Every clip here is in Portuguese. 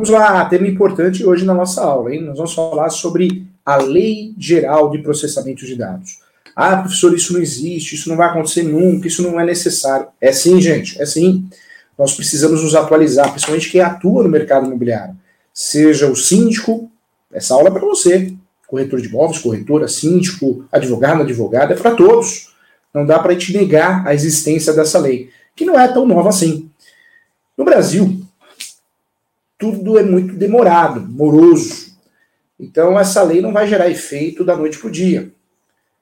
Vamos lá, tema importante hoje na nossa aula, hein? Nós vamos falar sobre a Lei Geral de Processamento de Dados. Ah, professor, isso não existe, isso não vai acontecer nunca, isso não é necessário. É sim, gente, é sim. Nós precisamos nos atualizar, principalmente quem atua no mercado imobiliário. Seja o síndico, essa aula é para você. Corretor de imóveis, corretora, síndico, advogado, advogada, é para todos. Não dá para te negar a existência dessa lei, que não é tão nova assim. No Brasil, tudo é muito demorado, moroso. Então, essa lei não vai gerar efeito da noite para o dia.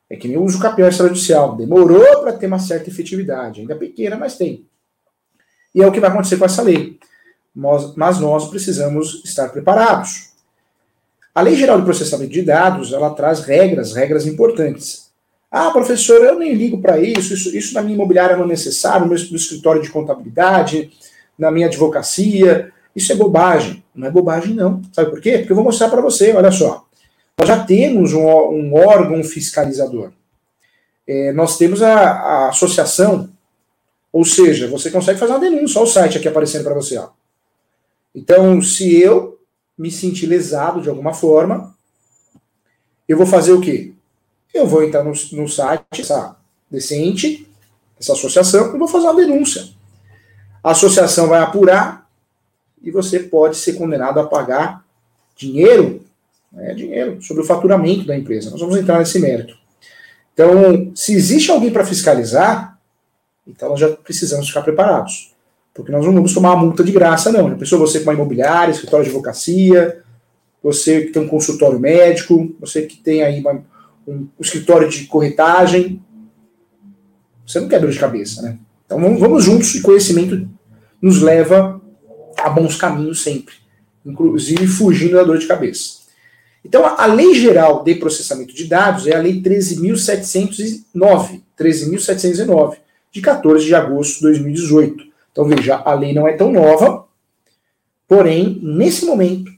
É que nem o uso campeão extrajudicial. Demorou para ter uma certa efetividade. Ainda pequena, mas tem. E é o que vai acontecer com essa lei. Mas nós precisamos estar preparados. A Lei Geral de Processamento de Dados, ela traz regras, regras importantes. Ah, professor, eu nem ligo para isso, isso, isso na minha imobiliária não é necessário, no meu escritório de contabilidade, na minha advocacia, isso é bobagem. Não é bobagem, não. Sabe por quê? Porque eu vou mostrar para você, olha só. Nós já temos um, um órgão fiscalizador. É, nós temos a, a, associação, ou seja, você consegue fazer uma denúncia, olha o site aqui aparecendo para você. Ó. Então, se eu me sentir lesado de alguma forma, eu vou fazer o quê? Eu vou entrar no, no site, essa decente, essa associação, e vou fazer uma denúncia. A associação vai apurar e você pode ser condenado a pagar dinheiro, né, dinheiro, sobre o faturamento da empresa. Nós vamos entrar nesse mérito. Então, se existe alguém para fiscalizar, então nós já precisamos ficar preparados. Porque nós não vamos tomar uma multa de graça, não. Já pensou você com uma imobiliária, escritório de advocacia, você que tem um consultório médico, você que tem aí uma, um, um, escritório de corretagem. Você não quer dor de cabeça, né? Então vamos, vamos juntos e conhecimento nos leva a bons caminhos sempre, inclusive fugindo da dor de cabeça. Então, a Lei Geral de Processamento de Dados é a Lei 13.709, 13.709, de 14 de agosto de 2018. Então, veja, a lei não é tão nova, porém, nesse momento,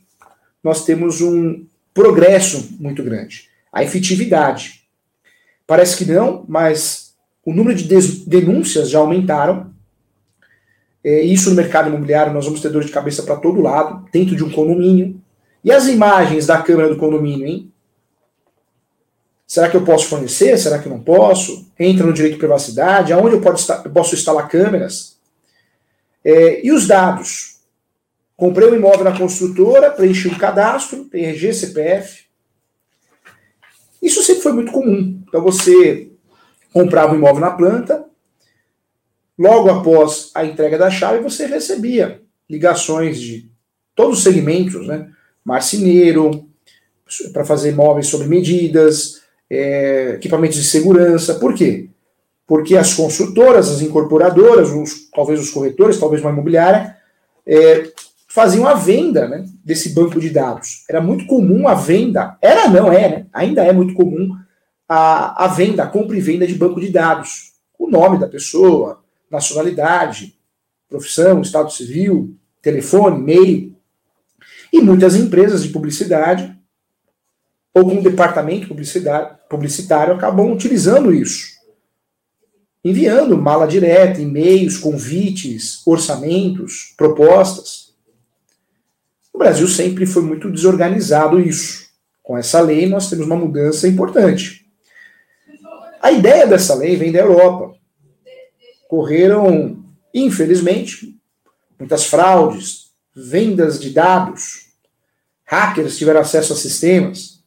nós temos um progresso muito grande. A efetividade. Parece que não, mas o número de denúncias já aumentaram, é, isso no mercado imobiliário, nós vamos ter dor de cabeça para todo lado, dentro de um condomínio. E as imagens da câmera do condomínio, hein? Será que eu posso fornecer? Será que não posso? Entra no direito de privacidade? Aonde eu, eu posso instalar câmeras? É, e os dados? Comprei um imóvel na construtora, preenchi um cadastro, RG, CPF. Isso sempre foi muito comum. Então você comprava um imóvel na planta, Logo após a entrega da chave, você recebia ligações de todos os segmentos, né? Marceneiro, para fazer móveis sob medidas, é, equipamentos de segurança. Por quê? Porque as construtoras, as incorporadoras, os, talvez os corretores, talvez uma imobiliária, é, faziam a venda né, desse banco de dados. Era muito comum a venda, era não é, né? ainda é muito comum a, a venda, a compra e venda de banco de dados. O nome da pessoa, nacionalidade, profissão, estado civil, telefone, e-mail. E muitas empresas de publicidade ou um departamento publicitário acabam utilizando isso. Enviando mala direta, e-mails, convites, orçamentos, propostas. O Brasil sempre foi muito desorganizado isso. Com essa lei, nós temos uma mudança importante. A ideia dessa lei vem da Europa correram, infelizmente, muitas fraudes, vendas de dados, hackers tiveram acesso a sistemas.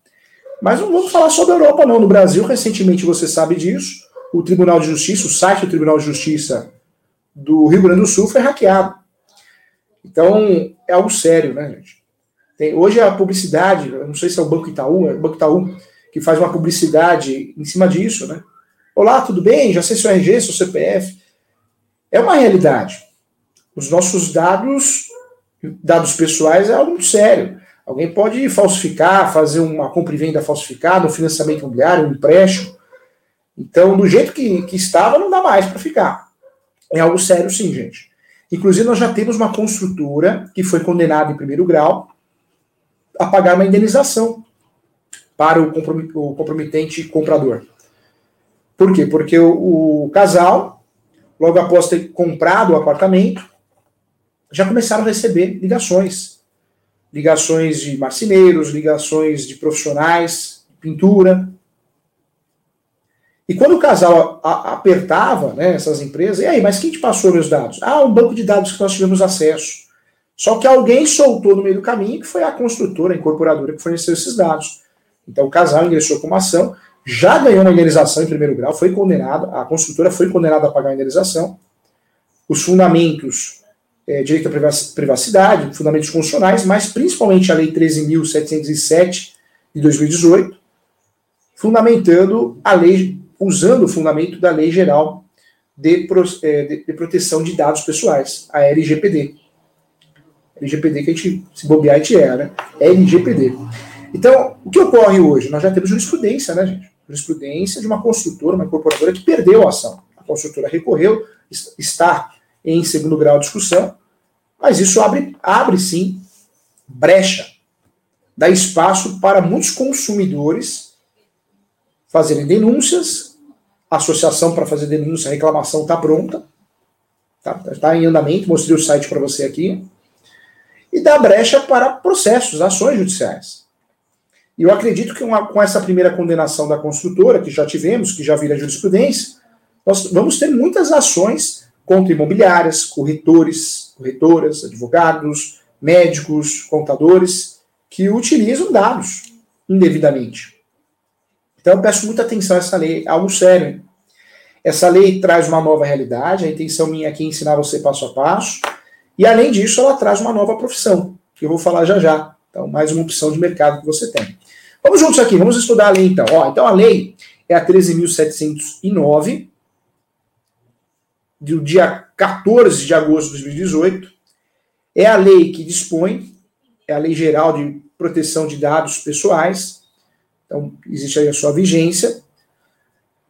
Mas não vamos falar só da Europa, não. No Brasil, recentemente, você sabe disso, o Tribunal de Justiça, o site do Tribunal de Justiça do Rio Grande do Sul foi hackeado. Então, é algo sério, né, gente? Tem, hoje a publicidade, não sei se é o Banco Itaú, é o Banco Itaú que faz uma publicidade em cima disso, né? Olá, tudo bem? Já sei seu RG, seu CPF. É uma realidade. Os nossos dados, dados pessoais, é algo muito sério. Alguém pode falsificar, fazer uma compra e venda falsificada, um financiamento imobiliário, um empréstimo. Então, do jeito que, que estava, não dá mais para ficar. É algo sério, sim, gente. Inclusive, nós já temos uma construtora que foi condenada em primeiro grau a pagar uma indenização para o comprometente comprador. Por quê? Porque o, o casal logo após ter comprado o apartamento, já começaram a receber ligações. ligações de marceneiros, ligações de profissionais, pintura. E quando o casal apertava né, essas empresas, e aí, mas quem te passou meus dados? Ah, um banco de dados que nós tivemos acesso. Só que alguém soltou no meio do caminho, que foi a construtora, a incorporadora que forneceu esses dados. Então o casal ingressou com uma ação, já ganhou uma indenização em primeiro grau, foi condenado, a construtora foi condenada a pagar a indenização. Os fundamentos, é, direito à privacidade, fundamentos constitucionais, mas principalmente a Lei 13.707 de 2018, fundamentando a lei, usando o fundamento da Lei Geral de, é, de, de Proteção de Dados Pessoais, a LGPD. LGPD que a gente, se bobear, a gente é, né? LGPD. Então, o que ocorre hoje? Nós já temos jurisprudência, né, gente? Jurisprudência de uma construtora, uma incorporadora que perdeu a ação. A construtora recorreu, está em segundo grau de discussão, mas isso abre, abre sim brecha, dá espaço para muitos consumidores fazerem denúncias, a associação para fazer denúncia, a reclamação está pronta, está tá em andamento, mostrei o site para você aqui, e dá brecha para processos, ações judiciais. E eu acredito que uma, com essa primeira condenação da construtora, que já tivemos, que já vira jurisprudência, nós vamos ter muitas ações contra imobiliárias, corretores, corretoras, advogados, médicos, contadores, que utilizam dados indevidamente. Então eu peço muita atenção a essa lei, algo sério. Essa lei traz uma nova realidade, a intenção minha aqui é ensinar você passo a passo, e além disso, ela traz uma nova profissão, que eu vou falar já já. Então, mais uma opção de mercado que você tem. Vamos juntos aqui, vamos estudar a lei então. Ó, então, a lei é a 13.709, do dia 14 de agosto de 2018. É a lei que dispõe, é a Lei Geral de Proteção de Dados Pessoais. Então, existe aí a sua vigência.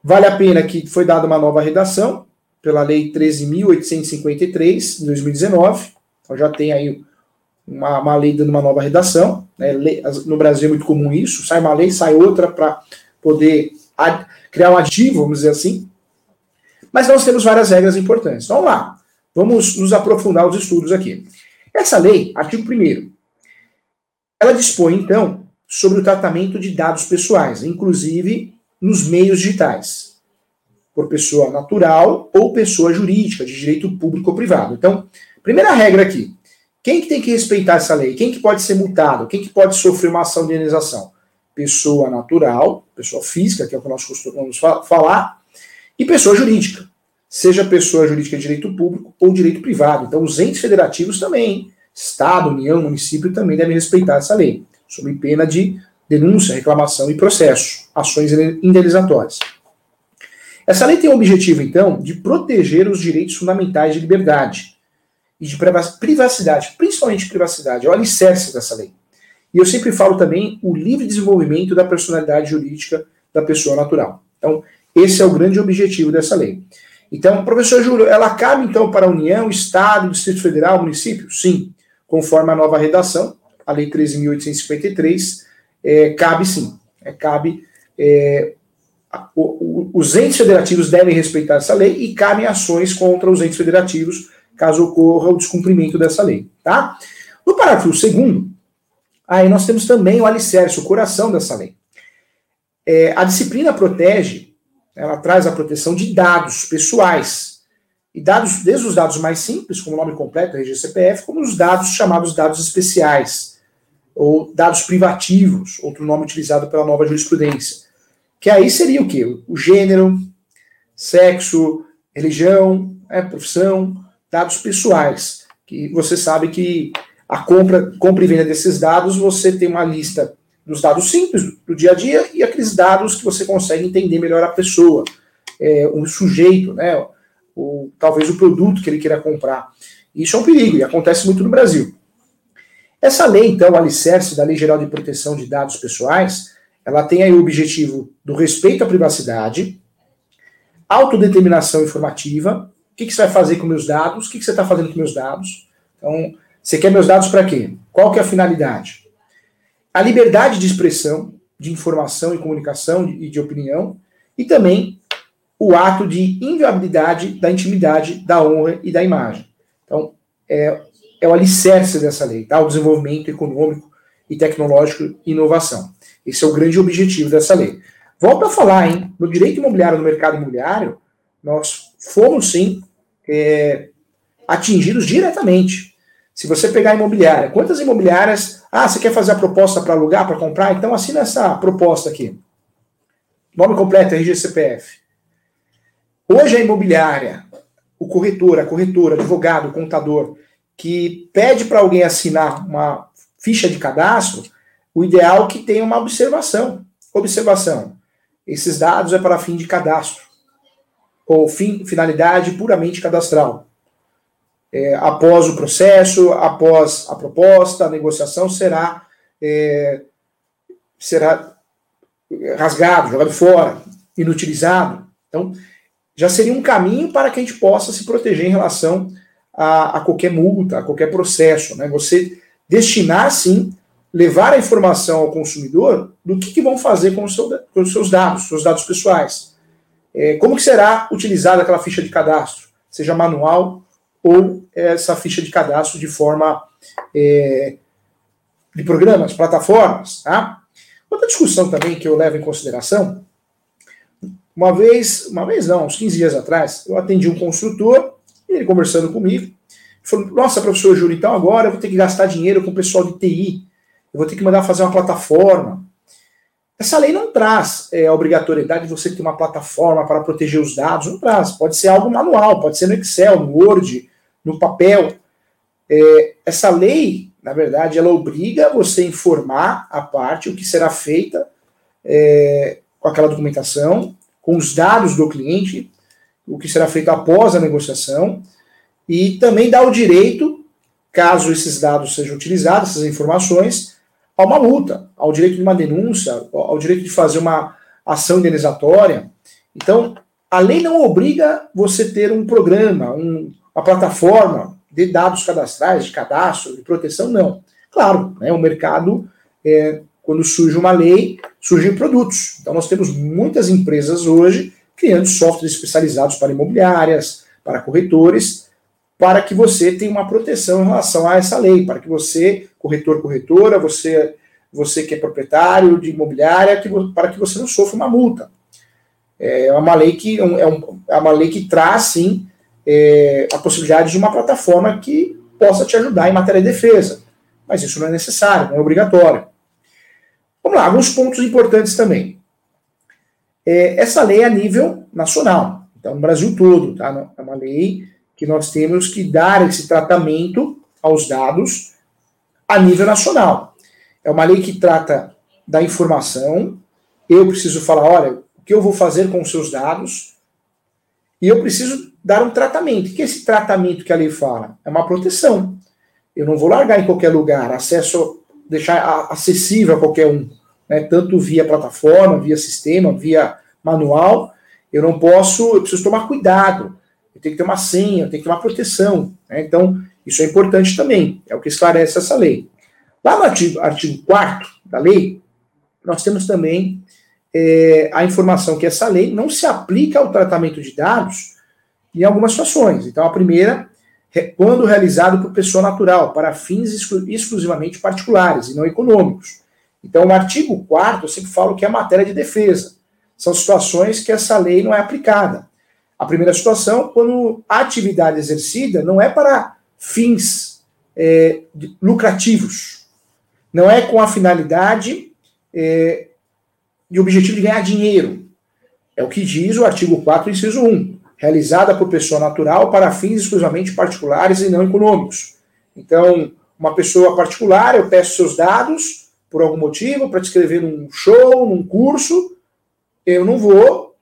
Vale a pena que foi dada uma nova redação, pela Lei 13.853, de 2019. Então já tem aí uma, uma lei dando uma nova redação. Né? No Brasil é muito comum isso, sai uma lei, sai outra para poder criar um aditivo, vamos dizer assim. Mas nós temos várias regras importantes. Vamos lá, vamos nos aprofundar os estudos aqui. Essa lei, artigo 1 ela dispõe, então, sobre o tratamento de dados pessoais, inclusive nos meios digitais por pessoa natural ou pessoa jurídica, de direito público ou privado. Então, primeira regra aqui, quem que tem que respeitar essa lei? Quem que pode ser multado? Quem que pode sofrer uma ação de indenização? Pessoa natural, pessoa física, que é o que nós costumamos falar, e pessoa jurídica, seja pessoa jurídica de direito público ou direito privado. Então, os entes federativos também, Estado, União, município, também devem respeitar essa lei, sob pena de denúncia, reclamação e processo, ações indenizatórias. Essa lei tem o objetivo, então, de proteger os direitos fundamentais de liberdade e de privacidade, principalmente privacidade, é o alicerce dessa lei. E eu sempre falo também o livre desenvolvimento da personalidade jurídica da pessoa natural. Então, esse é o grande objetivo dessa lei. Então, professor Júlio, ela cabe então para a União, Estado, Distrito Federal, município? Sim, conforme a nova redação, a Lei 13.853, é, cabe sim. É, cabe é, os entes federativos devem respeitar essa lei e cabem ações contra os entes federativos caso ocorra o descumprimento dessa lei, tá? No parágrafo segundo, aí nós temos também o alicerce, o coração dessa lei. É, a disciplina protege, ela traz a proteção de dados pessoais, e dados, desde os dados mais simples, como o nome completo, RG CPF, como os dados chamados dados especiais, ou dados privativos, outro nome utilizado pela nova jurisprudência. Que aí seria o quê? O gênero, sexo, religião, é, profissão, dados pessoais. Que você sabe que a compra, compra e venda desses dados, você tem uma lista dos dados simples do dia a dia e aqueles dados que você consegue entender melhor a pessoa, é, um sujeito, né? Ou talvez o produto que ele queira comprar. Isso é um perigo e acontece muito no Brasil. Essa lei, então, o alicerce da Lei Geral de Proteção de Dados Pessoais, ela tem aí o objetivo do respeito à privacidade, autodeterminação informativa. O que, que você vai fazer com meus dados? O que, que você está fazendo com meus dados? Então, você quer meus dados para quê? Qual que é a finalidade? A liberdade de expressão, de informação e comunicação e de opinião, e também o ato de inviolabilidade da intimidade, da honra e da imagem. Então, é, é o alicerce dessa lei, tá? O desenvolvimento econômico e tecnológico e inovação. Esse é o grande objetivo dessa lei. Volto a falar, hein? No direito imobiliário, no mercado imobiliário, nós fomos sim é, atingidos diretamente. Se você pegar a imobiliária, quantas imobiliárias. Ah, você quer fazer a proposta para alugar, para comprar? Então assina essa proposta aqui. Nome completo, RGCPF. Hoje a imobiliária, o corretor, a corretora, advogado, contador, que pede para alguém assinar uma ficha de cadastro, o ideal é que tenha uma observação. Observação. Esses dados é para fim de cadastro ou fim, finalidade puramente cadastral. É, após o processo, após a proposta, a negociação será é, será rasgado, jogado fora, inutilizado. Então, já seria um caminho para que a gente possa se proteger em relação a, a qualquer multa, a qualquer processo. Né? Você destinar, sim, levar a informação ao consumidor do que, que vão fazer com, seu, com os seus dados, seus dados pessoais. É, como que será utilizada aquela ficha de cadastro, seja manual ou essa ficha de cadastro de forma é, de programas, plataformas. Tá? Outra discussão também que eu levo em consideração, uma vez, uma vez não, uns 15 dias atrás, eu atendi um construtor, ele conversando comigo, falou, nossa, professor Júlio, então agora eu vou ter que gastar dinheiro com o pessoal de TI, eu vou ter que mandar fazer uma plataforma, essa lei não traz é, a obrigatoriedade de você ter uma plataforma para proteger os dados, não traz. Pode ser algo manual, pode ser no Excel, no Word, no papel. É, essa lei, na verdade, ela obriga você a informar a parte o que será feita é, com aquela documentação, com os dados do cliente, o que será feito após a negociação, e também dá o direito, caso esses dados sejam utilizados, essas informações, a uma multa, ao direito de uma denúncia, ao direito de fazer uma ação indenizatória. Então, a lei não obriga você ter um programa, um, uma plataforma de dados cadastrais, de cadastro, de proteção, não. Claro, né, o mercado, é, quando surge uma lei, surgem produtos. Então, nós temos muitas empresas hoje criando softwares especializados para imobiliárias, para corretores, para que você tenha uma proteção em relação a essa lei, para que você, corretor, corretora, você, você que é proprietário de imobiliária, que, para que você não sofra uma multa. É uma lei que, é, um, é uma lei que traz, sim, é, a possibilidade de uma plataforma que possa te ajudar em matéria de defesa. Mas isso não é necessário, não é obrigatório. Vamos lá, alguns pontos importantes também. É, essa lei é a nível nacional, então no Brasil todo, tá? É uma lei que nós temos que dar esse tratamento aos dados a nível nacional. É uma lei que trata da informação. Eu preciso falar, olha, o que eu vou fazer com os seus dados? E eu preciso dar um tratamento. O que é esse tratamento que a lei fala? É uma proteção. Eu não vou largar em qualquer lugar, acesso, deixar acessível a qualquer um, né? tanto via plataforma, via sistema, via manual. Eu não posso, eu preciso tomar cuidado tenho que ter uma senha, tenho que ter uma proteção. Né? Então, isso é importante também, é o que esclarece essa lei. Lá no artigo, artigo 4 da lei, nós temos também é, a informação que essa lei não se aplica ao tratamento de dados em algumas situações. Então, a primeira, quando realizado por pessoa natural, para fins exclu exclusivamente particulares e não econômicos. Então, no artigo 4 eu sempre falo que é matéria de defesa. São situações que essa lei não é aplicada. A primeira situação, quando a atividade exercida não é para fins é, lucrativos, não é com a finalidade é, e objetivo de ganhar dinheiro. É o que diz o artigo 4, inciso 1. Realizada por pessoa natural para fins exclusivamente particulares e não econômicos. Então, uma pessoa particular, eu peço seus dados por algum motivo para te escrever num show, num curso, eu não vou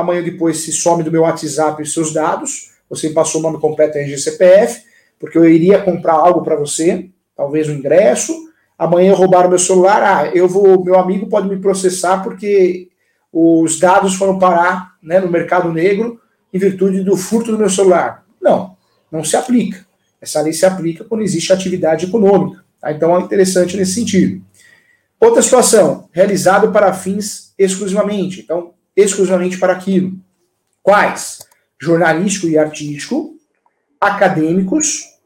amanhã depois se some do meu WhatsApp os seus dados, você passou o nome completo em CPF, porque eu iria comprar algo para você, talvez um ingresso, amanhã roubaram meu celular, ah, eu vou, meu amigo pode me processar porque os dados foram parar né, no mercado negro em virtude do furto do meu celular. Não, não se aplica. Essa lei se aplica quando existe atividade econômica. Tá? Então é interessante nesse sentido. Outra situação, realizado para fins exclusivamente. Então, exclusivamente para aquilo. Quais? Jornalístico e artístico, acadêmicos,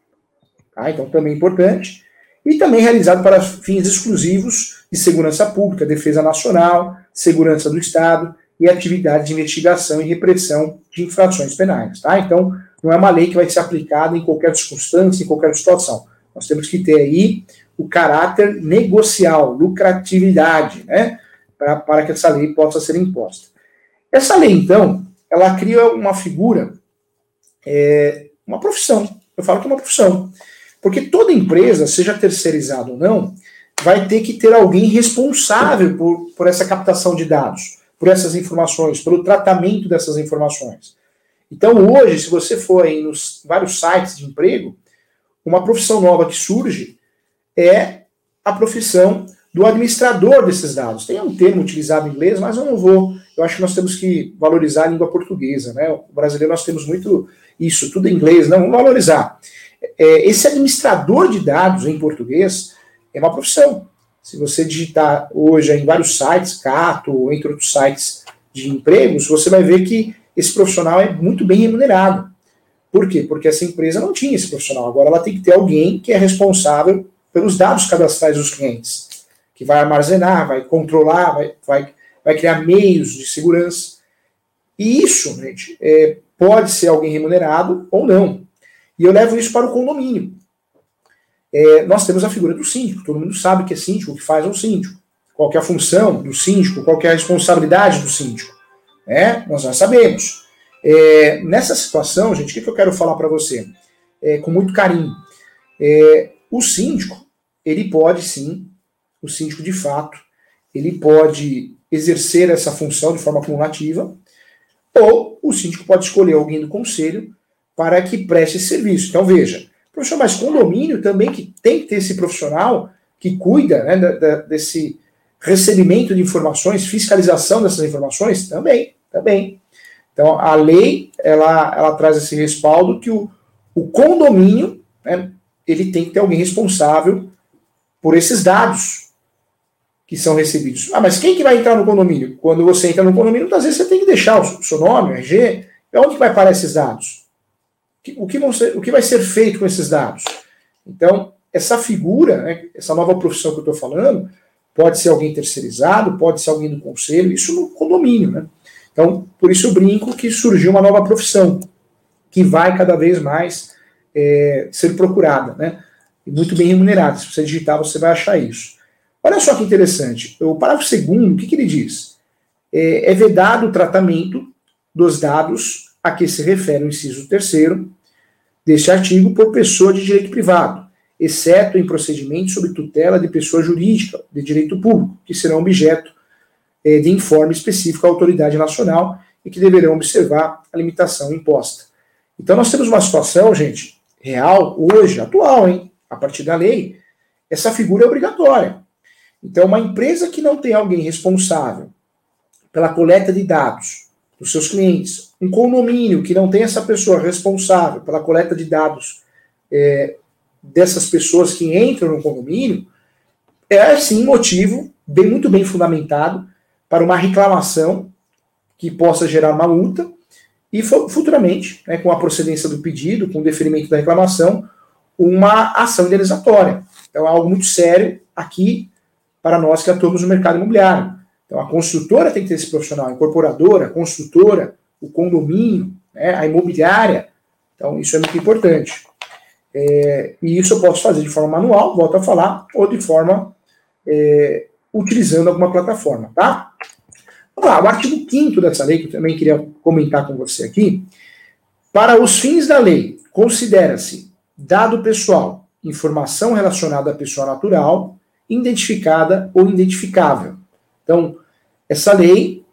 Tá? Então, também importante. E também realizado para fins exclusivos de segurança pública, defesa nacional, segurança do Estado e atividades de investigação e repressão de infrações penais. Tá? Então, não é uma lei que vai ser aplicada em qualquer circunstância, em qualquer situação. Nós temos que ter aí o caráter negocial, lucratividade, né? Pra, para que essa lei possa ser imposta. Essa lei, então, ela cria uma figura, é, uma profissão. Eu falo que é uma profissão. Porque toda empresa, seja terceirizada ou não, vai ter que ter alguém responsável por, por essa captação de dados, por essas informações, pelo tratamento dessas informações. Então, hoje, se você for aí nos vários sites de emprego, uma profissão nova que surge é a profissão do administrador desses dados. Tem um termo utilizado em inglês, mas eu não vou. Eu acho que nós temos que valorizar a língua portuguesa, né? O brasileiro nós temos muito isso, tudo em inglês, não, vamos valorizar. É, esse administrador de dados em português é uma profissão. Se você digitar hoje em vários sites, Cato, ou entre outros sites de empregos, você vai ver que esse profissional é muito bem remunerado. Por quê? Porque essa empresa não tinha esse profissional. Agora ela tem que ter alguém que é responsável pelos dados cadastrais dos clientes, que vai armazenar, vai controlar, vai, vai, vai criar meios de segurança. E isso, gente, é, pode ser alguém remunerado ou não. E eu levo isso para o condomínio. É, nós temos a figura do síndico, todo mundo sabe que é síndico, o que faz é um síndico. Qual é a função do síndico, qual é a responsabilidade do síndico. É, nós já sabemos. É, nessa situação, gente, o que, que eu quero falar para você? É, com muito carinho. É, o síndico, ele pode sim, o síndico de fato, ele pode exercer essa função de forma cumulativa, ou o síndico pode escolher alguém do conselho para que preste esse serviço. Então, veja, profissional mais condomínio também que tem que ter esse profissional que cuida né, da, da, desse recebimento de informações, fiscalização dessas informações, também, também. Então, a lei, ela, ela traz esse respaldo que o, o condomínio, né, ele tem que ter alguém responsável por esses dados que são recebidos. Ah, mas quem que vai entrar no condomínio? Quando você entra no condomínio, muitas vezes você tem que deixar o seu nome, o RG, é onde vai parar esses dados? O que, ser, o que vai ser feito com esses dados? Então, essa figura, né, essa nova profissão que eu estou falando, pode ser alguém terceirizado, pode ser alguém do conselho, isso no condomínio, né? Então, por isso eu brinco que surgiu uma nova profissão, que vai cada vez mais é, ser procurada, né? E muito bem remunerada. Se você digitar, você vai achar isso. Olha só que interessante. O parágrafo segundo, o que, que ele diz? É, é vedado o tratamento dos dados a que se refere o inciso terceiro deste artigo por pessoa de direito privado, exceto em procedimentos sob tutela de pessoa jurídica de direito público, que serão objeto é, de informe específico à autoridade nacional e que deverão observar a limitação imposta. Então nós temos uma situação, gente, real, hoje, atual, hein? A partir da lei, essa figura é obrigatória. Então, uma empresa que não tem alguém responsável pela coleta de dados dos seus clientes, um condomínio que não tem essa pessoa responsável pela coleta de dados é, dessas pessoas que entram no condomínio, é sim motivo bem muito bem fundamentado para uma reclamação que possa gerar uma multa e futuramente, né, com a procedência do pedido, com o deferimento da reclamação, uma ação indenizatória. Então é algo muito sério aqui para nós que atuamos no mercado imobiliário. Então a construtora tem que ter esse profissional, a incorporadora, a construtora, o condomínio, né, a imobiliária. Então isso é muito importante. É, e isso eu posso fazer de forma manual, volto a falar, ou de forma é, utilizando alguma plataforma, tá? Vamos lá, o artigo 5 dessa lei, que eu também queria comentar com você aqui. Para os fins da lei, considera-se dado pessoal, informação relacionada à pessoa natural, identificada ou identificável. Então, essa lei,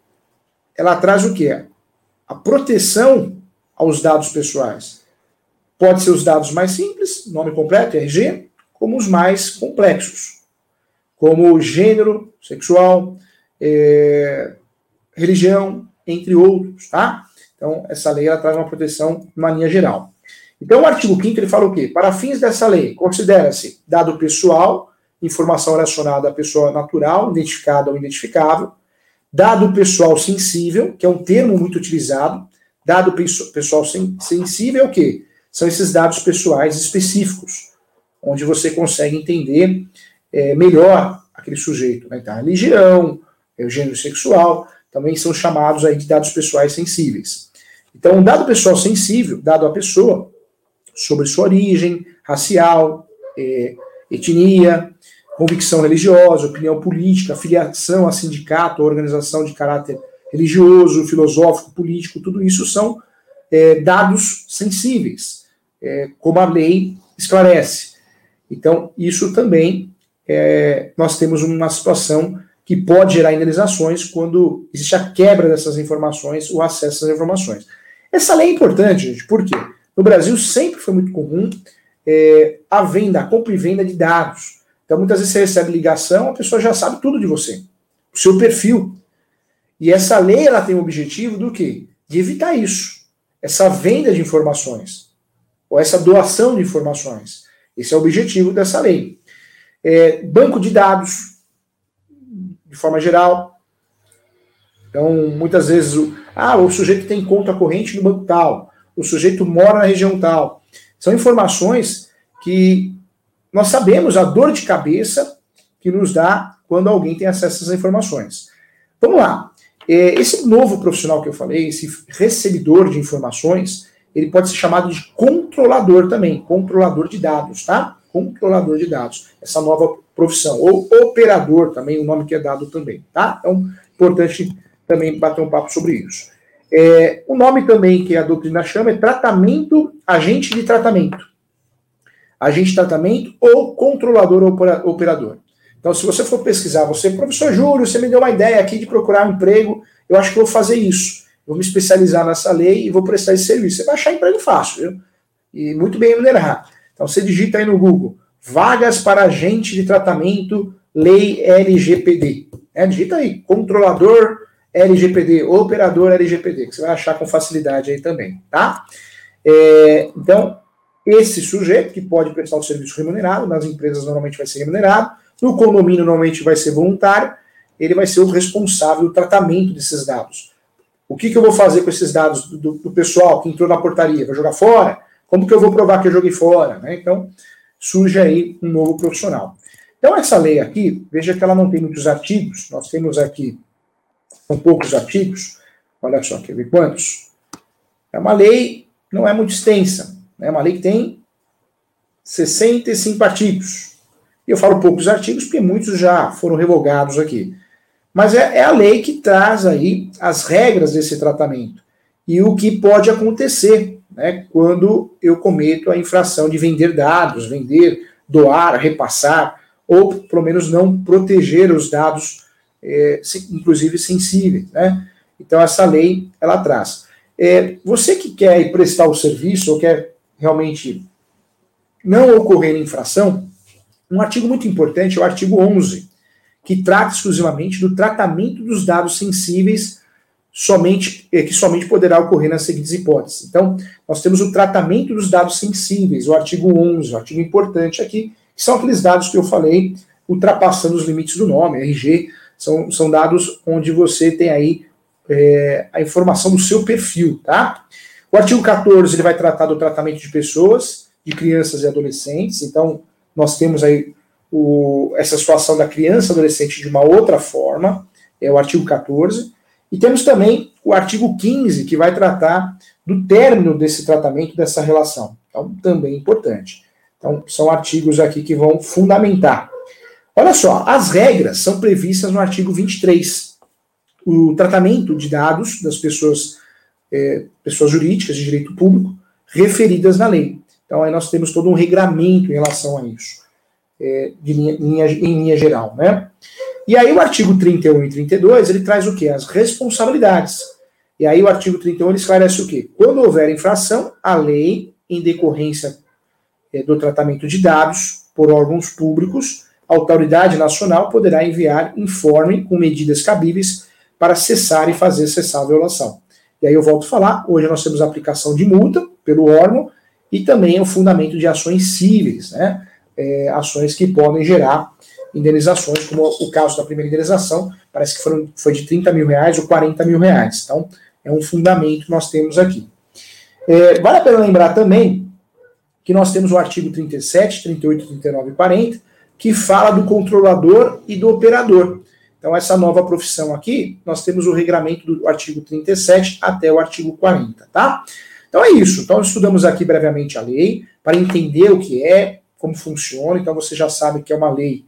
ela traz o quê? A proteção aos dados pessoais. Pode ser os dados mais simples, nome completo, RG, como os mais complexos como gênero sexual, é, religião, entre outros, tá? Então, essa lei ela traz uma proteção de uma linha geral. Então, o artigo 5 ele fala o quê? Para fins dessa lei, considera-se dado pessoal, informação relacionada à pessoa natural, identificada ou identificável, dado pessoal sensível, que é um termo muito utilizado, dado pessoal sensível é o quê? São esses dados pessoais específicos, onde você consegue entender é, melhor aquele sujeito. Né? Então, religião, é o gênero sexual, também são chamados aí de dados pessoais sensíveis. Então, um dado pessoal sensível, dado à pessoa, sobre sua origem racial, é, etnia, convicção religiosa, opinião política, filiação a sindicato, organização de caráter religioso, filosófico, político, tudo isso são é, dados sensíveis, é, como a lei esclarece. Então, isso também é, nós temos uma situação que pode gerar indenizações quando existe a quebra dessas informações, o acesso às informações. Essa lei é importante, gente, por quê? No Brasil sempre foi muito comum é, a venda, a compra e venda de dados. Então, muitas vezes você recebe ligação, a pessoa já sabe tudo de você, o seu perfil. E essa lei ela tem o objetivo do quê? De evitar isso, essa venda de informações, ou essa doação de informações. Esse é o objetivo dessa lei. É, banco de dados, de forma geral. Então, muitas vezes, o, ah, o sujeito tem conta corrente no banco tal, o sujeito mora na região tal. São informações que nós sabemos a dor de cabeça que nos dá quando alguém tem acesso a essas informações. Vamos lá. É, esse novo profissional que eu falei, esse recebedor de informações, ele pode ser chamado de controlador também, controlador de dados, tá? Controlador de dados, essa nova profissão, ou operador também, o nome que é dado também, tá? Então, importante também bater um papo sobre isso. É, o nome também que a doutrina chama é tratamento, agente de tratamento. Agente de tratamento ou controlador operador. Então, se você for pesquisar, você, professor Júlio, você me deu uma ideia aqui de procurar um emprego, eu acho que vou fazer isso. Vou me especializar nessa lei e vou prestar esse serviço. Você vai achar emprego fácil, viu? E muito bem remunerado. Então, você digita aí no Google, vagas para agente de tratamento, lei LGPD. É, digita aí, controlador LGPD, operador LGPD, que você vai achar com facilidade aí também, tá? É, então, esse sujeito que pode prestar o serviço remunerado, nas empresas normalmente vai ser remunerado, no condomínio normalmente vai ser voluntário, ele vai ser o responsável do tratamento desses dados. O que, que eu vou fazer com esses dados do, do, pessoal que entrou na portaria? Vai jogar fora? Como que eu vou provar que eu joguei fora? Né? Então, surge aí um novo profissional. Então, essa lei aqui, veja que ela não tem muitos artigos, nós temos aqui são poucos artigos, olha só, quer ver quantos? É uma lei, não é muito extensa? É uma lei que tem 65 artigos. E eu falo poucos artigos porque muitos já foram revogados aqui. Mas é, é a lei que traz aí as regras desse tratamento e o que pode acontecer né, quando eu cometo a infração de vender dados, vender, doar, repassar, ou pelo menos não proteger os dados é, inclusive sensíveis, né? Então essa lei ela traz. É, você que quer prestar o serviço ou quer realmente não ocorrer infração, um artigo muito importante é o artigo 11, que trata exclusivamente do tratamento dos dados sensíveis somente é, que somente poderá ocorrer nas seguintes hipóteses. Então, nós temos o tratamento dos dados sensíveis, o artigo 11, o artigo importante aqui, que são aqueles dados que eu falei ultrapassando os limites do nome, RG, são, são dados onde você tem aí é, a informação do seu perfil, tá? O artigo 14 ele vai tratar do tratamento de pessoas, de crianças e adolescentes. Então, nós temos aí o, essa situação da criança e adolescente de uma outra forma, é o artigo 14. E temos também o artigo 15, que vai tratar do término desse tratamento, dessa relação. Então, também importante. Então, são artigos aqui que vão fundamentar Olha só, as regras são previstas no artigo 23. O tratamento de dados das pessoas, é, pessoas jurídicas de direito público referidas na lei. Então, aí nós temos todo um regramento em relação a isso, é, linha, linha, em linha geral. Né? E aí, o artigo 31 e 32, ele traz o quê? As responsabilidades. E aí, o artigo 31 ele esclarece o quê? Quando houver infração, a lei, em decorrência é, do tratamento de dados por órgãos públicos, a autoridade nacional poderá enviar informe com medidas cabíveis para cessar e fazer cessar a violação. E aí eu volto a falar, hoje nós temos a aplicação de multa pelo órgão e também o fundamento de ações cíveis, né? É, ações que podem gerar indenizações, como o caso da primeira indenização, parece que foram, foi de 30 mil reais ou 40 mil reais. Então, é um fundamento que nós temos aqui. É, vale a pena lembrar também que nós temos o artigo 37, 38, 39 e 40, que fala do controlador e do operador. Então, essa nova profissão aqui, nós temos o regramento do artigo 37 até o artigo 40, tá? Então é isso. Então, estudamos aqui brevemente a lei, para entender o que é, como funciona. Então, você já sabe que é uma lei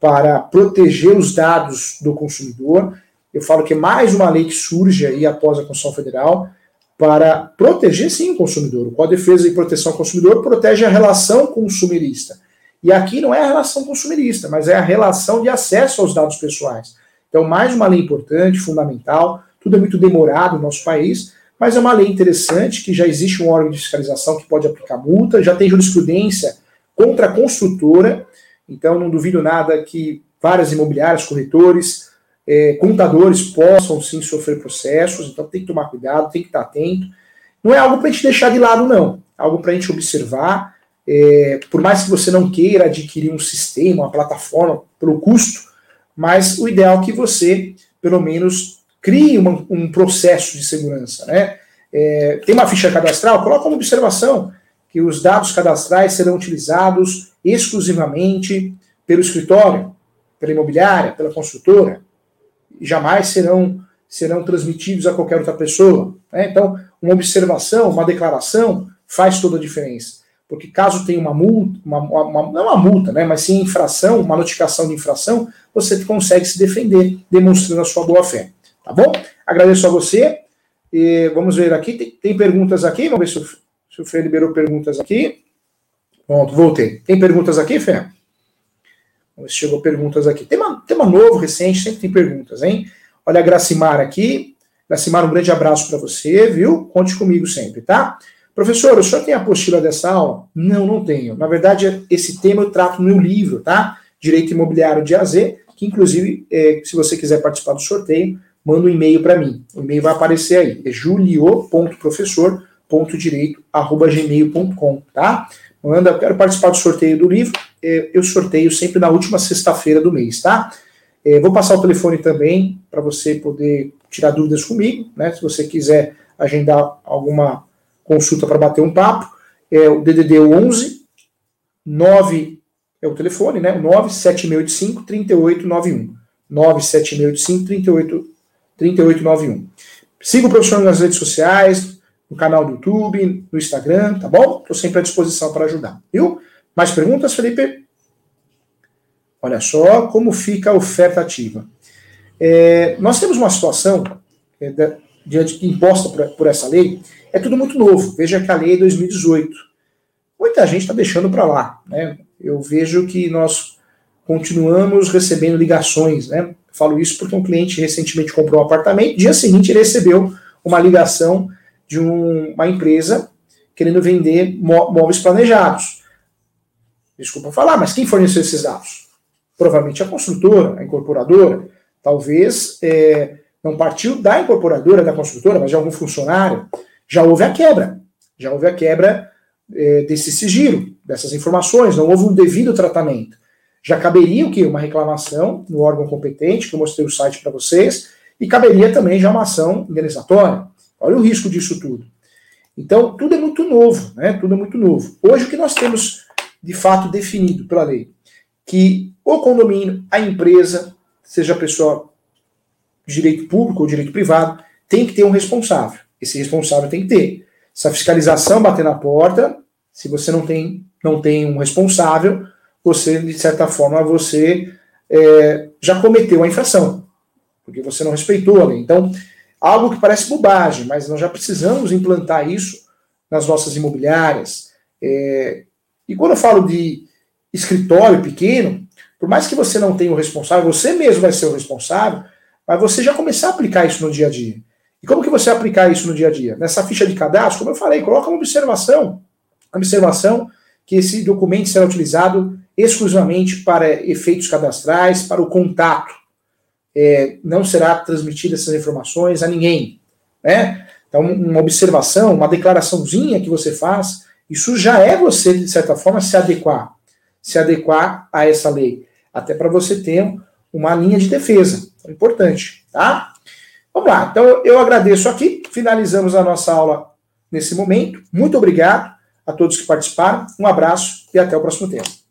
para proteger os dados do consumidor. Eu falo que é mais uma lei que surge aí após a Constituição Federal para proteger, sim, o consumidor. O Código de Defesa e Proteção ao Consumidor protege a relação consumerista. E aqui não é a relação consumerista, mas é a relação de acesso aos dados pessoais. Então, mais uma lei importante, fundamental, tudo é muito demorado no nosso país, mas é uma lei interessante, que já existe um órgão de fiscalização que pode aplicar multa, já tem jurisprudência contra a construtora, então não duvido nada que várias imobiliárias, corretores, é, contadores possam sim sofrer processos, então tem que tomar cuidado, tem que estar atento. Não é algo para a gente deixar de lado, não. É algo para a gente observar. É, por mais que você não queira adquirir um sistema, uma plataforma, pelo custo, mas o ideal é que você, pelo menos, crie uma, um processo de segurança. Né? É, tem uma ficha cadastral, coloca uma observação que os dados cadastrais serão utilizados exclusivamente pelo escritório, pela imobiliária, pela construtora, jamais serão, serão transmitidos a qualquer outra pessoa. Né? Então, uma observação, uma declaração faz toda a diferença. Porque caso tenha uma multa, uma, uma, não uma multa, né, mas sim infração, uma notificação de infração, você consegue se defender, demonstrando a sua boa fé. Tá bom? Agradeço a você. E vamos ver aqui. Tem, tem perguntas aqui? Vamos ver se o, se o Fê liberou perguntas aqui. Pronto, voltei. Tem perguntas aqui, Fê? Vamos ver se chegou perguntas aqui. Tema, tema novo, recente, sempre tem perguntas, hein? Olha a Gracimar aqui. Gracimar, um grande abraço para você, viu? Conte comigo sempre, tá? Professor, o senhor tem a apostila dessa aula? Não, não tenho. Na verdade, esse tema eu trato no meu livro, tá? Direito Imobiliário de AZ, que inclusive, é, se você quiser participar do sorteio, manda um e-mail para mim. O e-mail vai aparecer aí. É julio.professor.direito.gmail.com, tá? Manda, quero participar do sorteio do livro. É, eu sorteio sempre na última sexta-feira do mês, tá? É, vou passar o telefone também para você poder tirar dúvidas comigo, né? Se você quiser agendar alguma consulta para bater um papo, é o DDD 11 9 é o telefone, né? 97685 3891. 97685 38 3891. Siga o professor nas redes sociais, no canal do YouTube, no Instagram, tá bom? Estou sempre à disposição para ajudar, viu? Mais perguntas, Felipe? Olha só como fica a oferta ativa. É, nós temos uma situação é, diante imposta por, por, essa lei, é tudo muito novo. Veja que a lei é 2018. Muita gente está deixando para lá. Né? Eu vejo que nós continuamos recebendo ligações, né? Falo isso porque um cliente recentemente comprou um apartamento, dia seguinte ele recebeu uma ligação de um, uma empresa querendo vender móveis planejados. Desculpa falar, mas quem forneceu esses dados? Provavelmente a construtora, a incorporadora. Talvez é, não partiu da incorporadora, da construtora, mas de algum funcionário. Já houve a quebra. Já houve a quebra é, desse sigilo, dessas informações. Não houve um devido tratamento. Já caberia o quê? Uma reclamação no órgão competente, que eu mostrei o site para vocês, e caberia também já uma ação indenizatória. Olha o risco disso tudo. Então, tudo é muito novo, né? Tudo é muito novo. Hoje, o que nós temos de fato definido pela lei? Que o condomínio, a empresa, seja a pessoa direito público ou direito privado, tem que ter um responsável. Esse responsável tem que ter. Se a fiscalização bater na porta, se você não tem, não tem um responsável, você, de certa forma, você é, já cometeu a infração, porque você não respeitou a lei. Então, algo que parece bobagem, mas nós já precisamos implantar isso nas nossas imobiliárias. É, e quando eu falo de escritório pequeno, por mais que você não tenha o responsável, você mesmo vai ser o responsável, mas você já começar a aplicar isso no dia a dia. E como que você aplicar isso no dia a dia? Nessa ficha de cadastro, como eu falei, coloca uma observação. Observação que esse documento será utilizado exclusivamente para efeitos cadastrais, para o contato é, não será transmitida essas informações a ninguém. Né? Então, uma observação, uma declaraçãozinha que você faz, isso já é você, de certa forma, se adequar. Se adequar a essa lei. Até para você ter uma linha de defesa. É importante, tá? Vamos lá. Então, eu agradeço aqui. Finalizamos a nossa aula nesse momento. Muito obrigado. a todos que participaram. Um abraço e até o próximo tema.